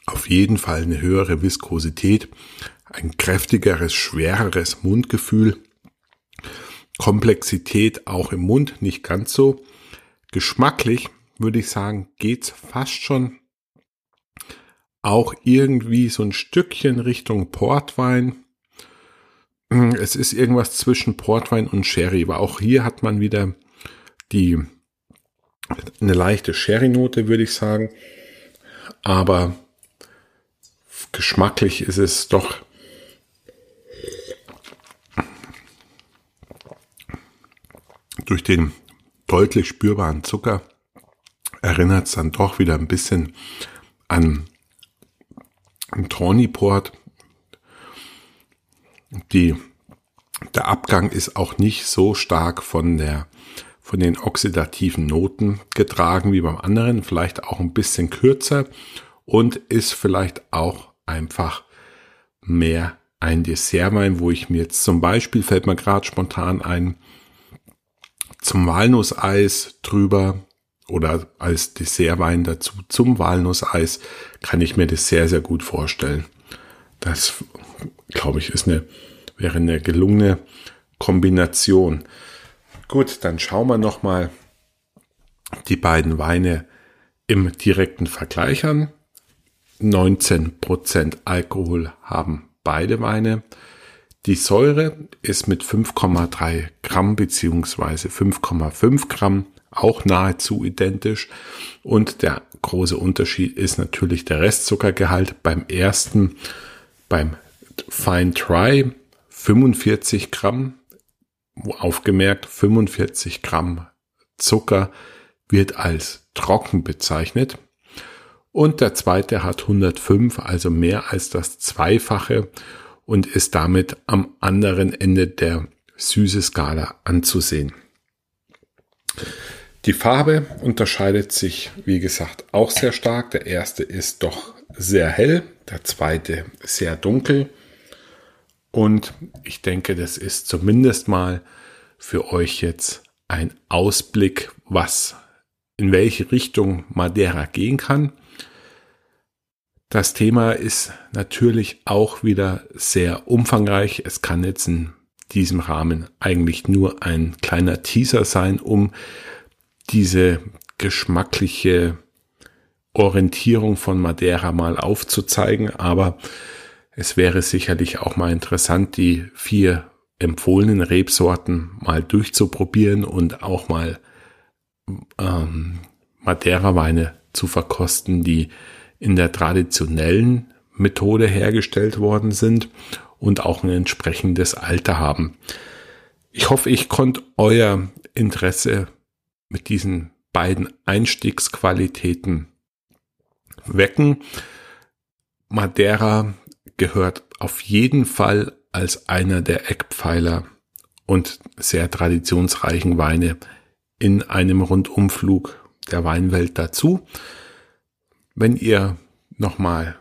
auf jeden Fall eine höhere Viskosität, ein kräftigeres, schwereres Mundgefühl, Komplexität auch im Mund nicht ganz so. Geschmacklich würde ich sagen, geht's fast schon auch irgendwie so ein Stückchen Richtung Portwein. Es ist irgendwas zwischen Portwein und Sherry, aber auch hier hat man wieder die eine leichte Sherry-Note, würde ich sagen. Aber geschmacklich ist es doch durch den deutlich spürbaren Zucker erinnert es dann doch wieder ein bisschen an einen. Die, der Abgang ist auch nicht so stark von der von den oxidativen Noten getragen wie beim anderen, vielleicht auch ein bisschen kürzer und ist vielleicht auch einfach mehr ein Dessertwein, wo ich mir jetzt zum Beispiel, fällt mir gerade spontan ein, zum Walnusseis drüber oder als Dessertwein dazu zum Walnusseis kann ich mir das sehr, sehr gut vorstellen. Das, glaube ich, ist eine, wäre eine gelungene Kombination. Gut, dann schauen wir noch mal die beiden Weine im direkten Vergleich an. 19% Alkohol haben beide Weine. Die Säure ist mit 5,3 Gramm beziehungsweise 5,5 Gramm auch nahezu identisch. Und der große Unterschied ist natürlich der Restzuckergehalt. Beim ersten, beim Fine Try 45 Gramm, aufgemerkt 45 Gramm Zucker wird als trocken bezeichnet. Und der zweite hat 105, also mehr als das Zweifache und ist damit am anderen Ende der süße Skala anzusehen. Die Farbe unterscheidet sich, wie gesagt, auch sehr stark. Der erste ist doch sehr hell, der zweite sehr dunkel. Und ich denke, das ist zumindest mal für euch jetzt ein Ausblick, was in welche Richtung Madeira gehen kann. Das Thema ist natürlich auch wieder sehr umfangreich. Es kann jetzt in diesem Rahmen eigentlich nur ein kleiner Teaser sein, um diese geschmackliche Orientierung von Madeira mal aufzuzeigen, aber es wäre sicherlich auch mal interessant, die vier empfohlenen Rebsorten mal durchzuprobieren und auch mal ähm, Madeira-Weine zu verkosten, die in der traditionellen Methode hergestellt worden sind und auch ein entsprechendes Alter haben. Ich hoffe, ich konnte euer Interesse mit diesen beiden Einstiegsqualitäten wecken. Madeira gehört auf jeden Fall als einer der Eckpfeiler und sehr traditionsreichen Weine in einem Rundumflug der Weinwelt dazu. Wenn ihr nochmal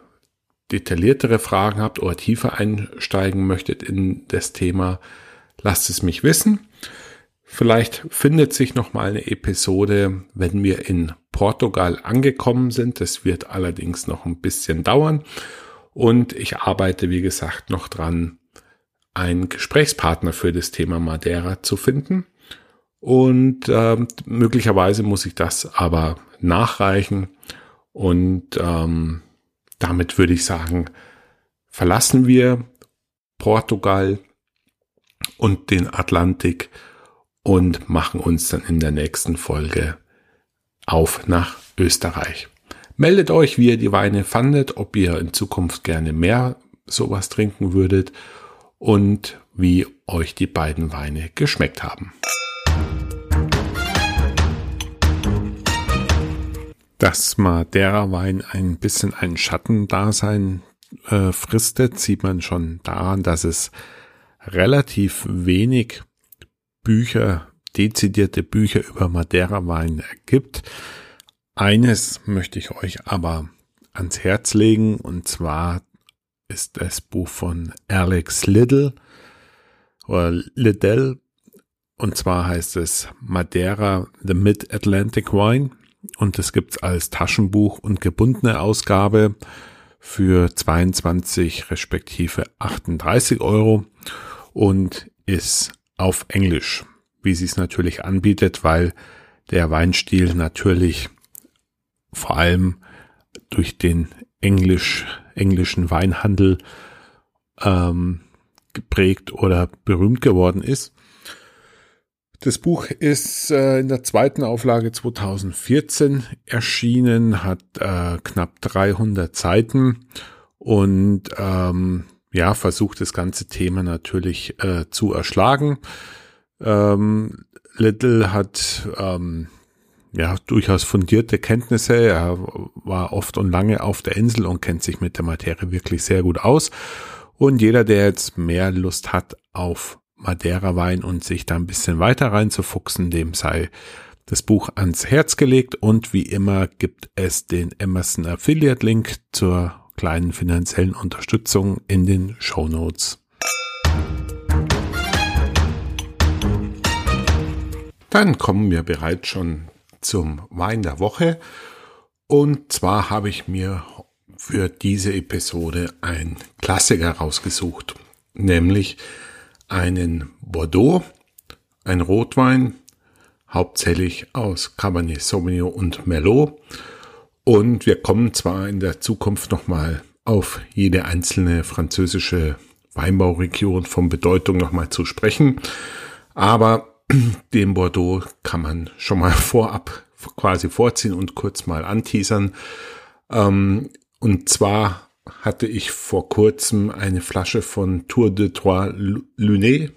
detailliertere Fragen habt oder tiefer einsteigen möchtet in das Thema, lasst es mich wissen. Vielleicht findet sich noch mal eine Episode, wenn wir in Portugal angekommen sind. Das wird allerdings noch ein bisschen dauern. Und ich arbeite, wie gesagt, noch dran, einen Gesprächspartner für das Thema Madeira zu finden. Und äh, möglicherweise muss ich das aber nachreichen. Und ähm, damit würde ich sagen, verlassen wir Portugal und den Atlantik und machen uns dann in der nächsten Folge auf nach Österreich. Meldet euch, wie ihr die Weine fandet, ob ihr in Zukunft gerne mehr sowas trinken würdet und wie euch die beiden Weine geschmeckt haben. Dass Madeira-Wein ein bisschen ein Schattendasein äh, fristet, sieht man schon daran, dass es relativ wenig Bücher, dezidierte Bücher über Madeira-Wein gibt. Eines möchte ich euch aber ans Herz legen, und zwar ist das Buch von Alex Liddell oder Liddell, und zwar heißt es Madeira, The Mid-Atlantic Wine, und es gibt's als Taschenbuch und gebundene Ausgabe für 22 respektive 38 Euro und ist auf Englisch, wie sie es natürlich anbietet, weil der Weinstil natürlich vor allem durch den Englisch, englischen Weinhandel ähm, geprägt oder berühmt geworden ist. Das Buch ist äh, in der zweiten Auflage 2014 erschienen, hat äh, knapp 300 Seiten und ähm, ja, versucht das ganze Thema natürlich äh, zu erschlagen. Ähm, Little hat ähm, ja durchaus fundierte Kenntnisse. Er war oft und lange auf der Insel und kennt sich mit der Materie wirklich sehr gut aus. Und jeder, der jetzt mehr Lust hat auf Madeira-Wein und sich da ein bisschen weiter reinzufuchsen, dem sei das Buch ans Herz gelegt. Und wie immer gibt es den Emerson Affiliate Link zur kleinen finanziellen Unterstützung in den Show Notes. Dann kommen wir bereits schon zum Wein der Woche. Und zwar habe ich mir für diese Episode ein Klassiker rausgesucht, nämlich einen Bordeaux, ein Rotwein, hauptsächlich aus Cabernet Sauvignon und Merlot Und wir kommen zwar in der Zukunft nochmal auf jede einzelne französische Weinbauregion von Bedeutung nochmal zu sprechen, aber dem Bordeaux kann man schon mal vorab quasi vorziehen und kurz mal anteasern. Ähm, und zwar hatte ich vor kurzem eine Flasche von Tour de Trois Lunes,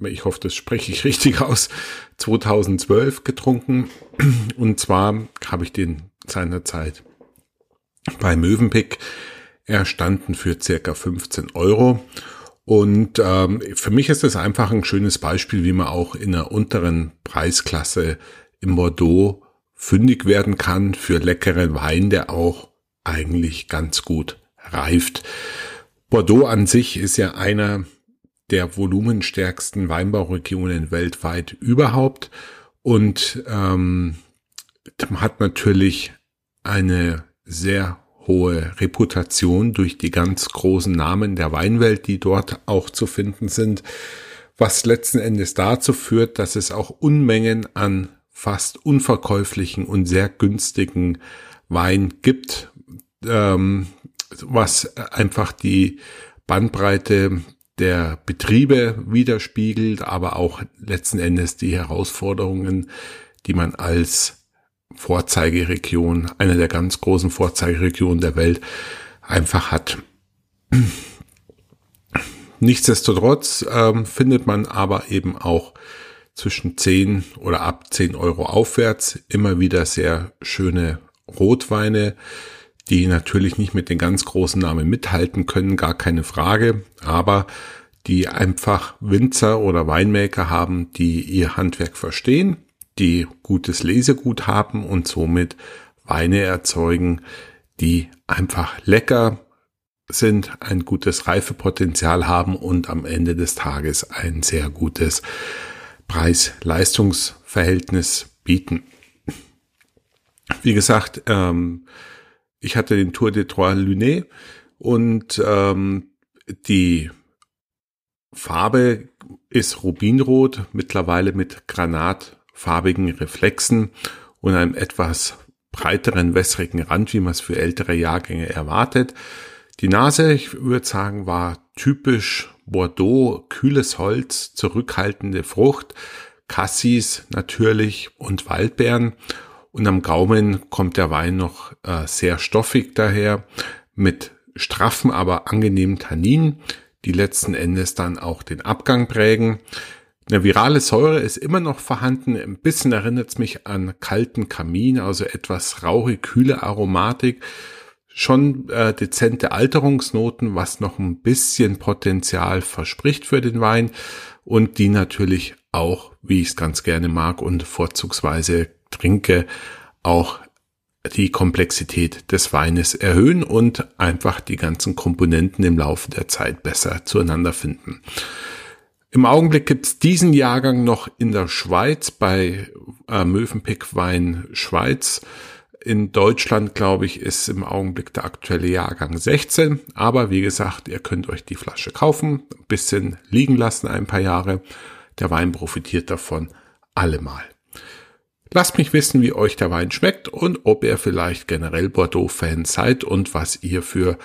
ich hoffe, das spreche ich richtig aus, 2012 getrunken. Und zwar habe ich den seinerzeit bei Mövenpick erstanden für circa 15 Euro. Und ähm, für mich ist das einfach ein schönes Beispiel, wie man auch in einer unteren Preisklasse im Bordeaux fündig werden kann für leckeren Wein, der auch eigentlich ganz gut reift. Bordeaux an sich ist ja einer der volumenstärksten Weinbauregionen weltweit überhaupt. Und ähm, hat natürlich eine sehr hohe Reputation durch die ganz großen Namen der Weinwelt, die dort auch zu finden sind, was letzten Endes dazu führt, dass es auch Unmengen an fast unverkäuflichen und sehr günstigen Wein gibt, ähm, was einfach die Bandbreite der Betriebe widerspiegelt, aber auch letzten Endes die Herausforderungen, die man als Vorzeigeregion, eine der ganz großen Vorzeigeregionen der Welt, einfach hat. Nichtsdestotrotz ähm, findet man aber eben auch zwischen 10 oder ab 10 Euro aufwärts immer wieder sehr schöne Rotweine, die natürlich nicht mit den ganz großen Namen mithalten können, gar keine Frage, aber die einfach Winzer oder Weinmaker haben, die ihr Handwerk verstehen die gutes Lesegut haben und somit Weine erzeugen, die einfach lecker sind, ein gutes Reifepotenzial haben und am Ende des Tages ein sehr gutes Preis-Leistungs-Verhältnis bieten. Wie gesagt, ähm, ich hatte den Tour de Trois Lunes und ähm, die Farbe ist Rubinrot, mittlerweile mit Granat farbigen Reflexen und einem etwas breiteren, wässrigen Rand, wie man es für ältere Jahrgänge erwartet. Die Nase, ich würde sagen, war typisch Bordeaux, kühles Holz, zurückhaltende Frucht, Cassis natürlich und Waldbeeren. Und am Gaumen kommt der Wein noch äh, sehr stoffig daher, mit straffen, aber angenehmen Tanninen, die letzten Endes dann auch den Abgang prägen. Eine virale Säure ist immer noch vorhanden. Ein bisschen erinnert es mich an kalten Kamin, also etwas rauchig, kühle Aromatik. Schon äh, dezente Alterungsnoten, was noch ein bisschen Potenzial verspricht für den Wein und die natürlich auch, wie ich es ganz gerne mag und vorzugsweise trinke, auch die Komplexität des Weines erhöhen und einfach die ganzen Komponenten im Laufe der Zeit besser zueinander finden. Im Augenblick gibt's diesen Jahrgang noch in der Schweiz bei äh, Mövenpick Wein Schweiz. In Deutschland, glaube ich, ist im Augenblick der aktuelle Jahrgang 16. Aber wie gesagt, ihr könnt euch die Flasche kaufen, bisschen liegen lassen, ein paar Jahre. Der Wein profitiert davon allemal. Lasst mich wissen, wie euch der Wein schmeckt und ob ihr vielleicht generell Bordeaux-Fan seid und was ihr für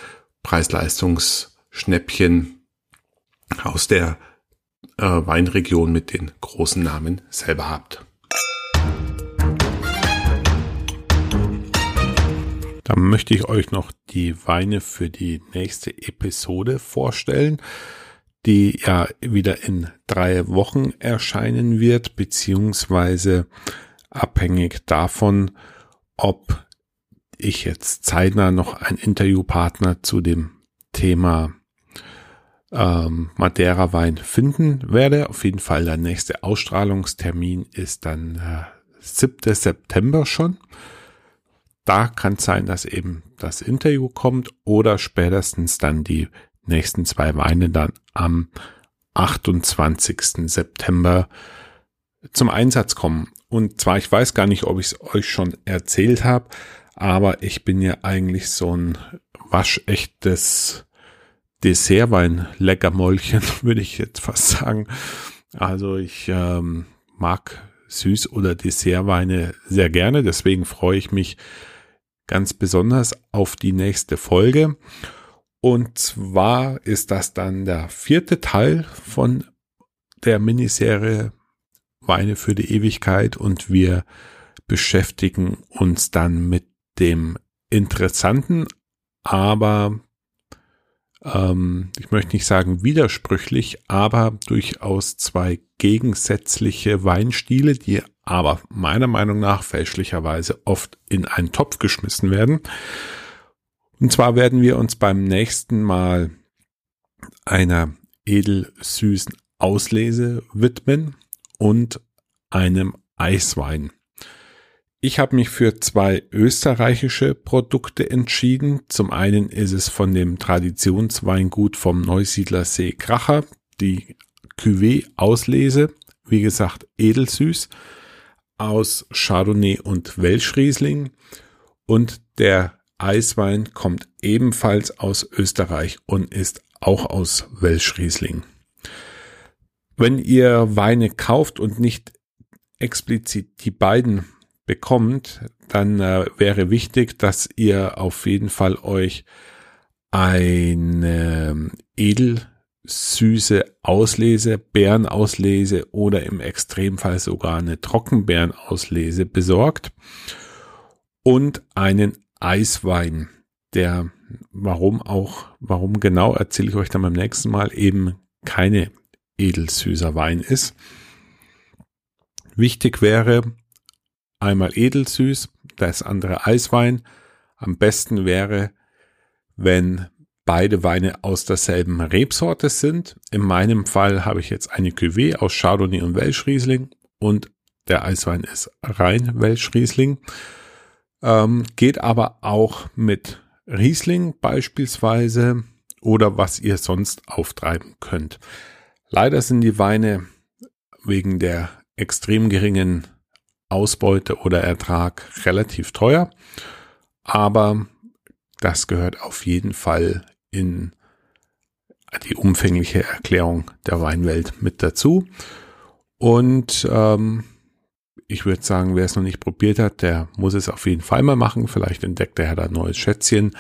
Preis-Leistungs-Schnäppchen aus der äh, Weinregion mit den großen Namen selber habt. Dann möchte ich euch noch die Weine für die nächste Episode vorstellen, die ja wieder in drei Wochen erscheinen wird, beziehungsweise abhängig davon, ob ich jetzt zeitnah noch einen Interviewpartner zu dem Thema ähm, Madeira Wein finden werde. Auf jeden Fall der nächste Ausstrahlungstermin ist dann äh, 7. September schon. Da kann es sein, dass eben das Interview kommt oder spätestens dann die nächsten zwei Weine dann am 28. September zum Einsatz kommen. Und zwar, ich weiß gar nicht, ob ich es euch schon erzählt habe, aber ich bin ja eigentlich so ein waschechtes Dessertwein Leckermäulchen, würde ich jetzt fast sagen. Also ich ähm, mag Süß- oder Dessertweine sehr gerne, deswegen freue ich mich ganz besonders auf die nächste Folge. Und zwar ist das dann der vierte Teil von der Miniserie Weine für die Ewigkeit und wir beschäftigen uns dann mit dem interessanten, aber ähm, ich möchte nicht sagen widersprüchlich, aber durchaus zwei gegensätzliche Weinstile, die aber meiner Meinung nach fälschlicherweise oft in einen Topf geschmissen werden. Und zwar werden wir uns beim nächsten Mal einer edelsüßen Auslese widmen und einem Eiswein. Ich habe mich für zwei österreichische Produkte entschieden. Zum einen ist es von dem Traditionsweingut vom Neusiedler See Kracher, die Cuvée Auslese, wie gesagt edelsüß, aus Chardonnay und Welschriesling. Und der Eiswein kommt ebenfalls aus Österreich und ist auch aus Welschriesling. Wenn ihr Weine kauft und nicht explizit die beiden bekommt, dann äh, wäre wichtig, dass ihr auf jeden Fall euch eine edelsüße Auslese, Bärenauslese oder im Extremfall sogar eine Trockenbeerenauslese besorgt und einen Eiswein, der warum auch, warum genau erzähle ich euch dann beim nächsten Mal eben keine edelsüßer Wein ist. Wichtig wäre einmal edelsüß, das andere Eiswein. Am besten wäre, wenn beide Weine aus derselben Rebsorte sind. In meinem Fall habe ich jetzt eine Cuvée aus Chardonnay und Welschriesling und der Eiswein ist rein Welschriesling. Ähm, geht aber auch mit Riesling beispielsweise oder was ihr sonst auftreiben könnt. Leider sind die Weine wegen der extrem geringen Ausbeute oder Ertrag relativ teuer, aber das gehört auf jeden Fall in die umfängliche Erklärung der Weinwelt mit dazu. Und ähm, ich würde sagen, wer es noch nicht probiert hat, der muss es auf jeden Fall mal machen. Vielleicht entdeckt er da ein neues Schätzchen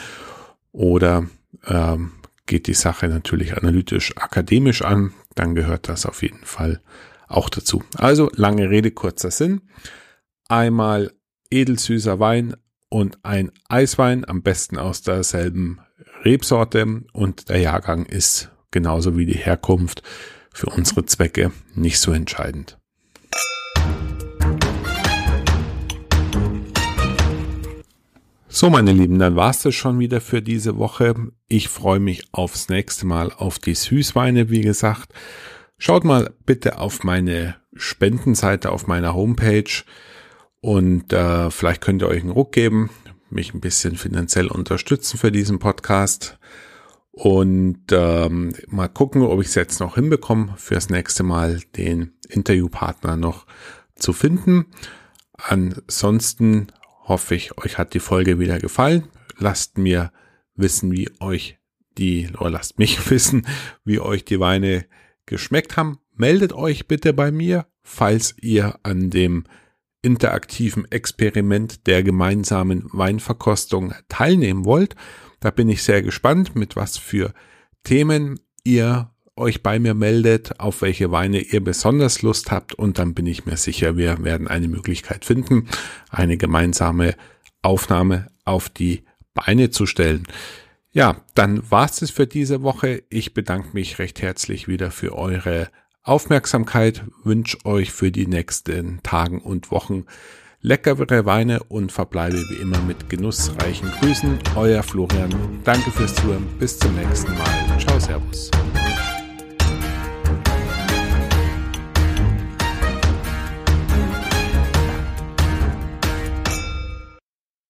oder ähm, geht die Sache natürlich analytisch akademisch an. Dann gehört das auf jeden Fall auch dazu. Also lange Rede, kurzer Sinn. Einmal edelsüßer Wein und ein Eiswein, am besten aus derselben Rebsorte und der Jahrgang ist genauso wie die Herkunft für unsere Zwecke nicht so entscheidend. So, meine Lieben, dann war's das schon wieder für diese Woche. Ich freue mich aufs nächste Mal auf die Süßweine, wie gesagt. Schaut mal bitte auf meine Spendenseite auf meiner Homepage und äh, vielleicht könnt ihr euch einen Ruck geben, mich ein bisschen finanziell unterstützen für diesen Podcast und ähm, mal gucken, ob ich es jetzt noch hinbekomme, fürs nächste Mal den Interviewpartner noch zu finden. Ansonsten hoffe ich, euch hat die Folge wieder gefallen. Lasst mir wissen, wie euch die, oder lasst mich wissen, wie euch die Weine geschmeckt haben. Meldet euch bitte bei mir, falls ihr an dem interaktiven Experiment der gemeinsamen Weinverkostung teilnehmen wollt. Da bin ich sehr gespannt, mit was für Themen ihr euch bei mir meldet, auf welche Weine ihr besonders Lust habt und dann bin ich mir sicher, wir werden eine Möglichkeit finden, eine gemeinsame Aufnahme auf die Beine zu stellen. Ja, dann war's es für diese Woche. Ich bedanke mich recht herzlich wieder für eure Aufmerksamkeit, wünsche euch für die nächsten Tagen und Wochen leckere Weine und verbleibe wie immer mit genussreichen Grüßen. Euer Florian. Danke fürs Zuhören. Bis zum nächsten Mal. Ciao, Servus.